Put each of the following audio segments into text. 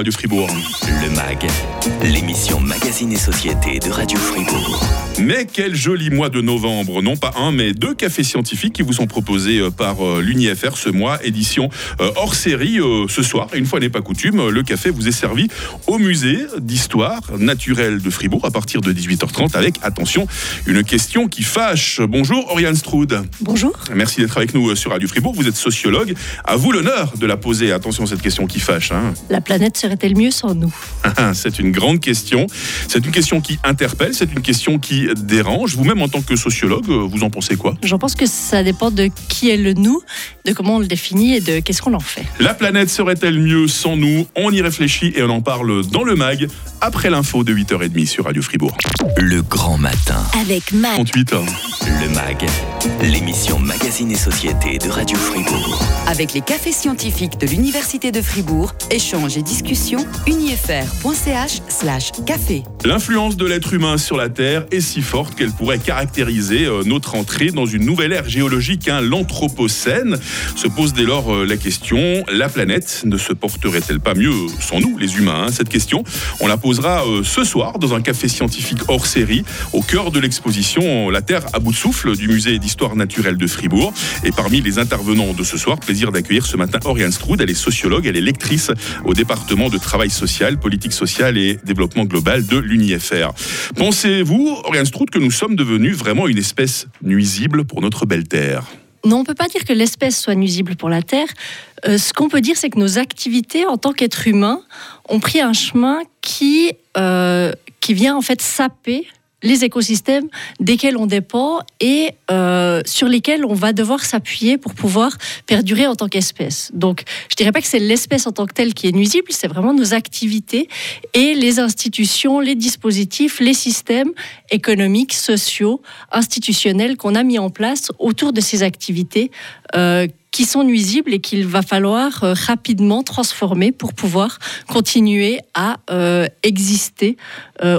Radio Fribourg. Le MAG, l'émission Magazine et Société de Radio Fribourg. Mais quel joli mois de novembre, non pas un, mais deux cafés scientifiques qui vous sont proposés euh, par euh, l'UNIFR ce mois, édition euh, hors série ce soir. Et une fois n'est pas coutume, le café vous est servi au musée d'histoire naturelle de Fribourg à partir de 18h30 avec, attention, une question qui fâche. Bonjour Oriane Stroud. Bonjour. Merci d'être avec nous sur Radio Fribourg. Vous êtes sociologue. À vous l'honneur de la poser. Attention, cette question qui fâche. Hein. La planète serait-elle mieux sans nous C'est une grande question. C'est une question qui interpelle. C'est une question qui dérange. Vous-même, en tant que sociologue, vous en pensez quoi? J'en pense que ça dépend de qui est le nous, de comment on le définit et de qu'est-ce qu'on en fait. La planète serait-elle mieux sans nous? On y réfléchit et on en parle dans le MAG après l'info de 8h30 sur Radio Fribourg. Le grand matin. Avec MAG. 38 ans. Le MAG, l'émission Magazine et Société de Radio Fribourg. Avec les cafés scientifiques de l'Université de Fribourg, échanges et discussions, unifr.ch slash café. L'influence de l'être humain sur la Terre est si forte qu'elle pourrait caractériser euh, notre entrée dans une nouvelle ère géologique, hein, l'Anthropocène. Se pose dès lors euh, la question, la planète ne se porterait-elle pas mieux sans nous, les humains hein? Cette question, on la posera euh, ce soir dans un café scientifique hors série, au cœur de l'exposition La Terre à bout de souffle du musée d'histoire naturelle de Fribourg. Et parmi les intervenants de ce soir, plaisir d'accueillir ce matin Oriane Stroud. Elle est sociologue, elle est lectrice au département de travail social, politique sociale et développement global de l'UNIFR. Pensez-vous, Oriane Stroud, que nous sommes devenus vraiment une espèce nuisible pour notre belle Terre? Non, on ne peut pas dire que l'espèce soit nuisible pour la Terre. Euh, ce qu'on peut dire, c'est que nos activités en tant qu'êtres humains ont pris un chemin qui, euh, qui vient en fait saper les écosystèmes desquels on dépend et euh, sur lesquels on va devoir s'appuyer pour pouvoir perdurer en tant qu'espèce. Donc, je dirais pas que c'est l'espèce en tant que telle qui est nuisible, c'est vraiment nos activités et les institutions, les dispositifs, les systèmes économiques, sociaux, institutionnels qu'on a mis en place autour de ces activités euh, qui sont nuisibles et qu'il va falloir euh, rapidement transformer pour pouvoir continuer à euh, exister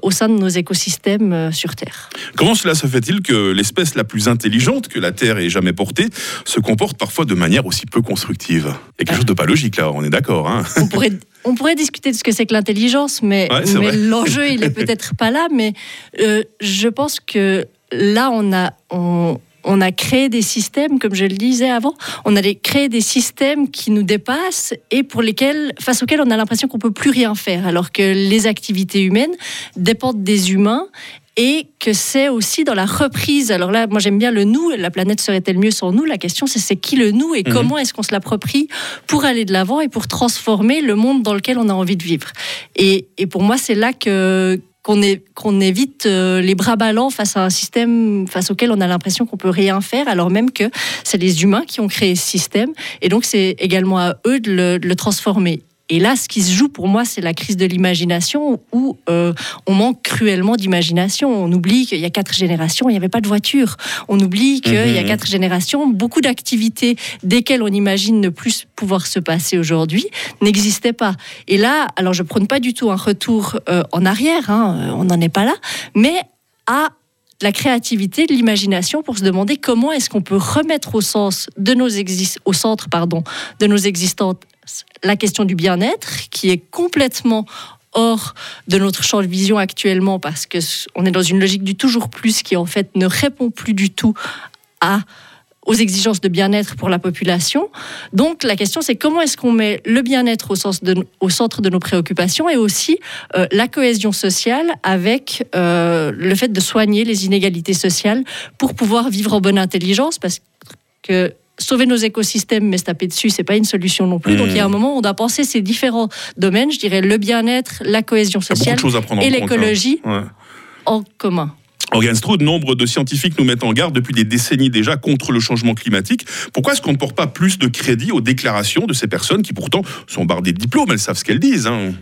au sein de nos écosystèmes sur Terre. Comment cela se fait-il que l'espèce la plus intelligente que la Terre ait jamais portée se comporte parfois de manière aussi peu constructive? Il y a quelque chose de pas logique là, on est d'accord. Hein on pourrait on pourrait discuter de ce que c'est que l'intelligence, mais, mais l'enjeu, il est peut-être pas là. Mais je pense que là, on a, on, on a créé des systèmes, comme je le disais avant, on a créé des systèmes qui nous dépassent et pour lesquels, face auxquels on a l'impression qu'on peut plus rien faire, alors que les activités humaines dépendent des humains et que c'est aussi dans la reprise. Alors là, moi j'aime bien le nous, la planète serait-elle mieux sans nous? La question c'est c'est qui le nous et mhm. comment est-ce qu'on se l'approprie pour aller de l'avant et pour transformer le monde dans lequel on a envie de vivre? Et, et pour moi c'est là que qu'on évite euh, les bras ballants face à un système face auquel on a l'impression qu'on peut rien faire, alors même que c'est les humains qui ont créé ce système. Et donc, c'est également à eux de le transformer. Et là, ce qui se joue pour moi, c'est la crise de l'imagination où euh, on manque cruellement d'imagination. On oublie qu'il y a quatre générations, il n'y avait pas de voiture. On oublie qu'il y a mhm. quatre générations, beaucoup d'activités desquelles on imagine ne plus pouvoir se passer aujourd'hui n'existaient pas. Et là, alors je prône pas du tout un retour euh, en arrière, hein, on n'en est pas là, mais à la créativité, de l'imagination pour se demander comment est-ce qu'on peut remettre au sens de nos au centre pardon de nos existantes la question du bien-être qui est complètement hors de notre champ de vision actuellement parce que on est dans une logique du toujours plus qui en fait ne répond plus du tout aux exigences de bien-être pour la population. Donc la question c'est comment est-ce qu'on met le bien-être au, au, centre de nos préoccupations et aussi euh, la cohésion sociale avec euh, le fait de soigner les inégalités sociales pour pouvoir vivre en bonne intelligence parce que sauver nos écosystèmes, mais se taper dessus, c'est pas une solution non plus. Donc il y a un mmh. moment où on doit penser ces différents domaines, je dirais le bien-être, la cohésion sociale et hein. l'écologie en commun. Organ Stroud, nombre de scientifiques nous mettent en garde depuis des décennies déjà contre le changement climatique. Pourquoi est-ce qu'on ne porte pas plus de crédit aux déclarations de ces personnes qui pourtant sont bardées de diplômes? Elles savent ce qu'elles disent. Hein.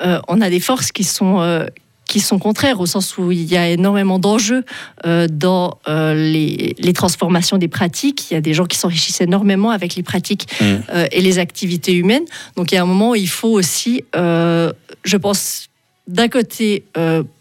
Euh, on a des forces qui sont, euh, qui sont contraires, au sens où il y a énormément d'enjeux euh, dans les, transformations des pratiques. Il y a des gens qui s'enrichissent énormément avec les pratiques mmh. et les activités humaines. Donc il y a un moment où il faut aussi, je pense, d'un côté,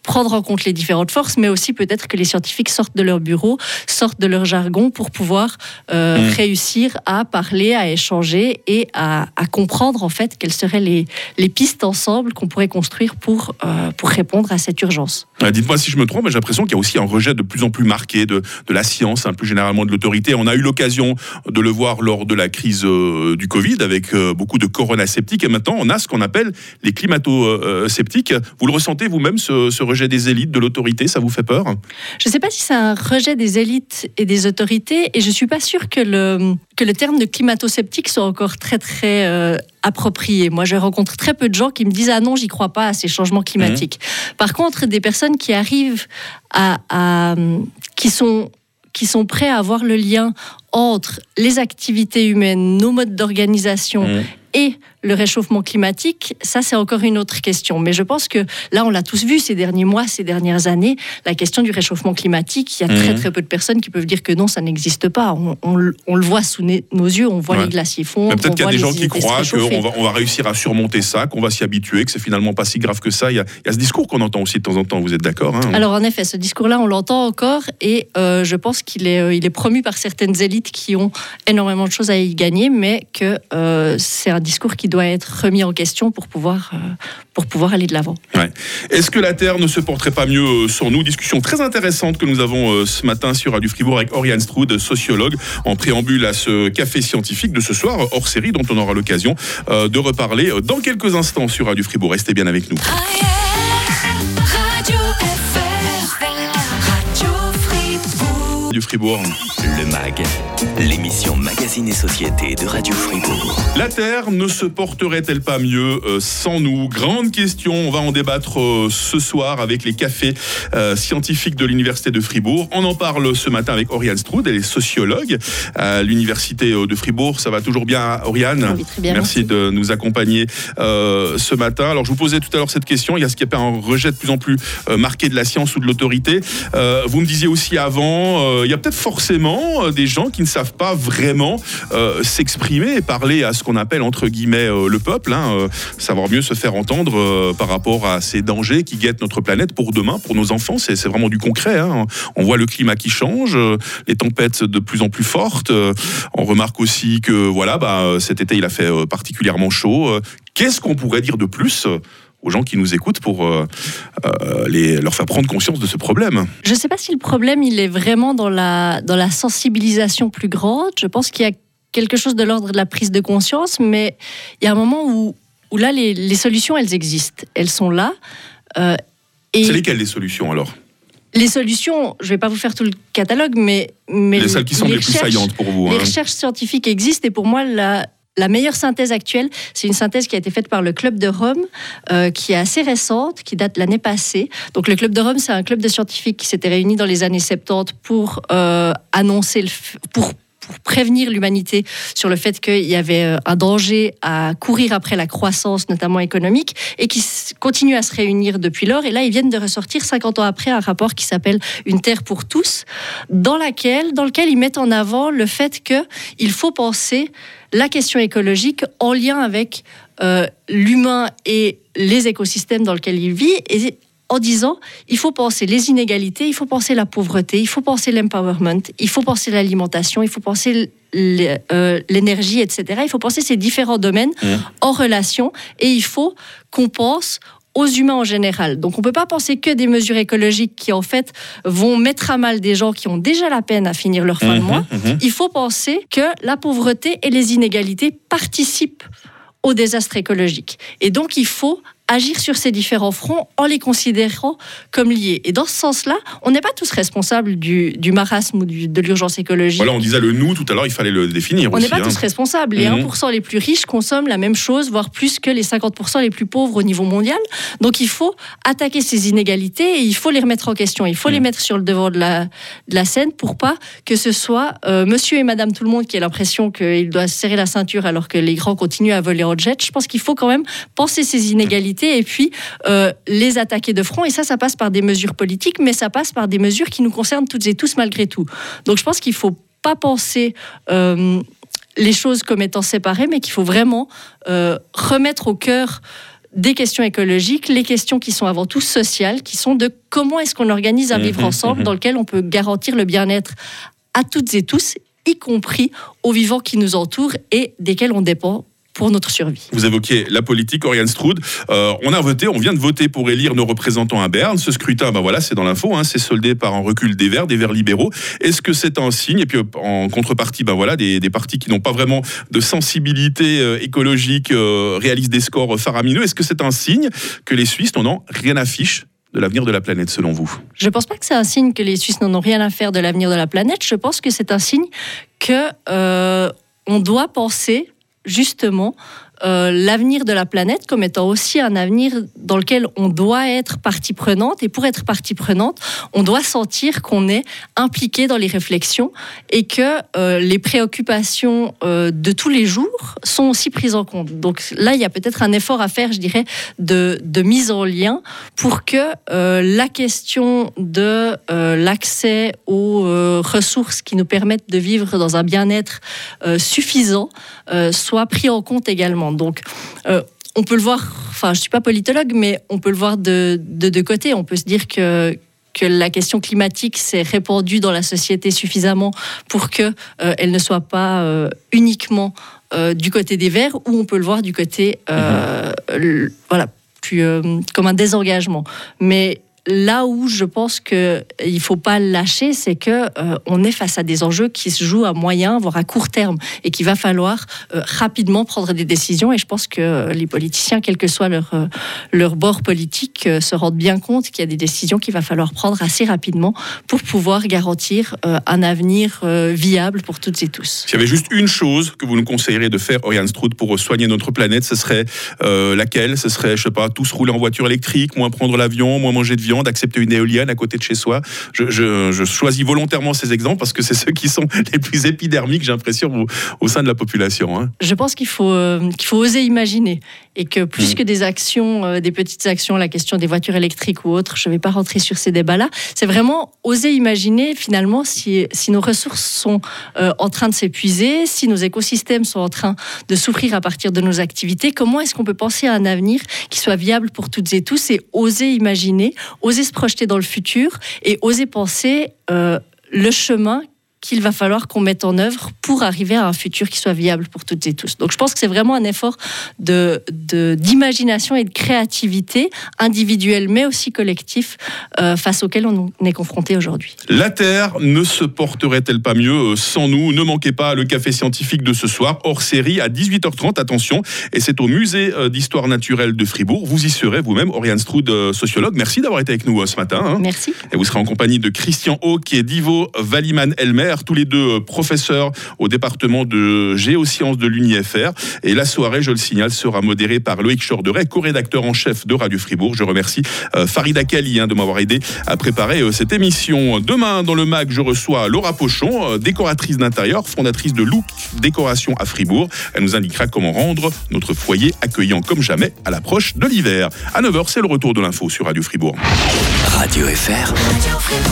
prendre en compte les différentes forces, mais aussi peut-être que les scientifiques sortent de leur bureau, sortent de leur jargon pour pouvoir euh, mmh. réussir à parler, à échanger et à, comprendre en fait quelles seraient les, les pistes ensemble qu'on pourrait construire pour, euh, pour répondre à cette urgence. Dites-moi si je me trompe, mais j'ai l'impression qu'il y a aussi un rejet de plus en plus marqué de, de la science, hein, plus généralement de l'autorité. On a eu l'occasion de le voir lors de la crise euh, du Covid avec beaucoup de coronasceptiques et maintenant on a ce qu'on appelle les climato-sceptiques. Vous le ressentez vous-même ce, ce rejet des élites, de l'autorité, ça vous fait peur? Je ne sais pas si c'est un rejet des élites et des autorités, et je ne suis pas sûre que le, que le terme de climato-sceptique soit encore très très euh, approprié. Moi, je rencontre très peu de gens qui me disent ah non, j'y crois pas à ces changements climatiques. Mmh. Par contre, des personnes qui arrivent à, qui sont qui sont prêts à voir le lien entre les activités humaines, nos modes d'organisation mmh. et le réchauffement climatique, ça c'est encore une autre question. Mais je pense que là, on l'a tous vu ces derniers mois, ces dernières années, la question du réchauffement climatique, il y a très mhm. très peu de personnes qui peuvent dire que non, ça n'existe pas. On, le voit sous nos yeux, on voit les glaciers fondre. Peut-être qu'il y a des gens qui croient qu'on va, on va réussir à surmonter ça, qu'on va s'y habituer, que c'est finalement pas si grave que ça. Il y a, ce discours qu'on entend aussi de temps en temps, vous êtes d'accord hein Alors en effet, ce discours-là, on l'entend encore et euh, je pense qu'il est, euh, il est promu par certaines élites qui ont énormément de choses à y gagner, mais que euh, c'est un discours qui doit être remis en question pour pouvoir, euh, pour pouvoir aller de l'avant. Est-ce que la Terre ne se porterait pas mieux euh, sans nous? Discussion très intéressante que nous avons euh, ce matin sur Radio Fribourg avec Oriane Stroud, sociologue, en préambule à ce café scientifique de ce soir, hors série, dont on aura l'occasion de reparler dans quelques instants sur Radio Fribourg. Restez bien avec nous. du Fribourg. Le MAG, l'émission Magazine et Société de Radio Fribourg. La Terre ne se porterait-elle pas mieux euh, sans nous? Grande question, on va en débattre euh, ce soir avec les cafés euh, scientifiques de l'Université de Fribourg. On en parle ce matin avec Oriane Stroud, elle est sociologue à l'Université de Fribourg. Ça va toujours bien, Oriane? Merci, de nous accompagner ce matin. Alors, je vous posais tout à l'heure cette question. Il y a ce qui a un rejet de plus en plus marqué de la science ou de l'autorité. vous me disiez aussi avant il y a peut-être forcément des gens qui ne savent pas vraiment euh, s'exprimer et parler à ce qu'on appelle entre guillemets euh, le peuple, hein, savoir mieux se faire entendre par rapport à ces dangers qui guettent notre planète pour demain, pour nos enfants. C'est vraiment du concret. Hein. On voit le climat qui change, les tempêtes de plus en plus fortes. On remarque aussi que voilà, bah, cet été il a fait particulièrement chaud. Qu'est-ce qu'on pourrait dire de plus aux gens qui nous écoutent pour euh, euh, les, leur faire prendre conscience de ce problème. Je ne sais pas si le problème il est vraiment dans la, dans la sensibilisation plus grande. Je pense qu'il y a quelque chose de l'ordre de la prise de conscience, mais il y a un moment où, où là, les, les solutions, elles existent. Elles sont là. Euh, et C'est lesquelles les solutions alors? Les solutions, je ne vais pas vous faire tout le catalogue, mais, mais les celles qui sont les, plus saillantes pour vous. Les hein. recherches scientifiques existent et pour moi, la, la meilleure synthèse actuelle, c'est une synthèse qui a été faite par le Club de Rome, euh, qui est assez récente, qui date de l'année passée. Donc le Club de Rome, c'est un club de scientifiques qui s'était réuni dans les années 70 pour euh, annoncer, le, pour prévenir l'humanité sur le fait qu'il y avait euh, un danger à courir après la croissance, notamment économique, et qui continue à se réunir depuis lors. Et là, ils viennent de ressortir 50 ans après un rapport qui s'appelle Une Terre pour tous, dans, laquelle, lequel ils mettent en avant le fait qu'il faut penser la question écologique en lien avec euh, l'humain et les écosystèmes dans lesquels il vit en disant il faut penser les inégalités, il faut penser la pauvreté, il faut penser l'empowerment, il faut penser l'alimentation, il faut penser euh, l'énergie, etc. Il faut penser ces différents domaines mmh. en relation et il faut qu'on pense aux humains en général. Donc on ne peut pas penser que des mesures écologiques qui en fait vont mettre à mal des gens qui ont déjà la peine à finir leur fin de mmh, mois. Mmh, il faut penser que la pauvreté et les inégalités participent au désastre écologique. Et donc il faut agir sur ces différents fronts en les considérant comme liés. Et dans ce sens-là, on n'est pas tous responsables du, marasme ou de l'urgence écologique. Voilà, on disait le nous tout à l'heure, il fallait le définir. On n'est pas hein. tous responsables. Les 1% mhm. les plus riches consomment la même chose, voire plus que les 50% les plus pauvres au niveau mondial. Donc il faut attaquer ces inégalités et il faut les remettre en question. Il faut les mhm. mettre sur le devant de la, de la scène pour pas que ce soit euh, monsieur et madame tout le monde qui ait l'impression qu'il doit serrer la ceinture alors que les grands continuent à voler en jet. Je pense qu'il faut quand même penser ces inégalités et puis euh, les attaquer de front. Et ça, ça passe par des mesures politiques, mais ça passe par des mesures qui nous concernent toutes et tous malgré tout. Donc je pense qu'il ne faut pas penser... Euh, les choses comme étant séparées, mais qu'il faut vraiment euh, remettre au cœur des questions écologiques, les questions qui sont avant tout sociales, qui sont de comment est-ce qu'on organise un mmh, vivre mmh, ensemble mmh. dans lequel on peut garantir le bien-être à toutes et tous, y compris aux vivants qui nous entourent et desquels on dépend pour notre survie. Vous évoquez la politique, Oriane Stroud. Euh, on a voté, on vient de voter pour élire nos représentants à Berne. Ce scrutin, ben voilà, c'est dans l'info, hein, c'est soldé par un recul des Verts, des Verts libéraux. Est-ce que c'est un signe? Et puis en contrepartie, ben voilà, des, partis qui n'ont pas vraiment de sensibilité euh, écologique euh, réalisent des scores faramineux. Est-ce que c'est un signe que les Suisses n'en ont rien affiche de l'avenir de la planète, selon vous? Je ne pense pas que c'est un signe que les Suisses n'en ont rien à faire de l'avenir de la planète. Je pense que c'est un signe que on doit penser justement euh, l'avenir de la planète comme étant aussi un avenir dans lequel on doit être partie prenante. Et pour être partie prenante, on doit sentir qu'on est impliqué dans les réflexions et que euh, les préoccupations euh, de tous les jours sont aussi prises en compte. Donc là, il y a peut-être un effort à faire, je dirais, de, de mise en lien pour que la question de l'accès aux ressources qui nous permettent de vivre dans un bien-être suffisant soit pris en compte également. Donc, euh, on peut le voir, enfin, je ne suis pas politologue, mais on peut le voir de deux côtés. On peut se dire que que la question climatique s'est répandue dans la société suffisamment pour que euh, elle ne soit pas euh, uniquement du côté des Verts, ou on peut le voir du côté, mhm. voilà, plus comme un désengagement. Mais là où je pense qu'il ne faut pas lâcher, c'est que euh, on est face à des enjeux qui se jouent à moyen, voire à court terme, et qu'il va falloir euh, rapidement prendre des décisions. Et je pense que les politiciens, quel que soit leur, euh, leur bord politique, se rendent bien compte qu'il y a des décisions qu'il va falloir prendre assez rapidement pour pouvoir garantir un avenir viable pour toutes et tous. S'il y avait juste une chose que vous nous conseilleriez de faire, Oriane Stroud, pour soigner notre planète, ce serait laquelle? Ce serait, je sais pas, tous rouler en voiture électrique, moins prendre l'avion, moins manger de viande d'accepter une éolienne à côté de chez soi. Je, choisis volontairement ces exemples parce que c'est ceux qui sont les plus épidermiques, j'ai l'impression, au, sein de la population. Hein. Je pense qu'il faut, euh, qu'il faut oser imaginer et que plus mm. que des actions, euh, des petites actions, la question des voitures électriques ou autres, je ne vais pas rentrer sur ces débats-là, c'est vraiment oser imaginer finalement si, si nos ressources sont euh, en train de s'épuiser, si nos écosystèmes sont en train de souffrir à partir de nos activités, comment est-ce qu'on peut penser à un avenir qui soit viable pour toutes et tous et oser imaginer, oser se projeter dans le futur et oser penser euh, le chemin qu'il va falloir qu'on mette en œuvre pour arriver à un futur qui soit viable pour toutes et tous. Donc je pense que c'est vraiment un effort de, d'imagination et de créativité individuelle mais aussi collectif euh, face auquel on est confronté aujourd'hui. La Terre ne se porterait-elle pas mieux euh, sans nous? Ne manquez pas le café scientifique de ce soir, hors série à 18h30, attention, et c'est au musée euh, d'histoire naturelle de Fribourg. Vous y serez vous-même, Oriane Stroud, sociologue. Merci d'avoir été avec nous ce matin. Hein. Merci. Et vous serez en compagnie de Christian Hawk et d'Ivo Tous les deux euh, professeurs au département de géosciences de l'UNIFR. Et la soirée, je le signale, sera modérée par Loïc Chorderet, co-rédacteur en chef de Radio Fribourg. Je remercie euh, Farida Kali hein, de m'avoir aidé à préparer euh, cette émission. Demain, dans le MAC, je reçois Laura Pochon, décoratrice d'intérieur, fondatrice de Look Décoration à Fribourg. Elle nous indiquera comment rendre notre foyer accueillant comme jamais à l'approche de l'hiver. À 9h, c'est le retour de l'info sur Radio Fribourg. Radio FR. Radio Fribourg.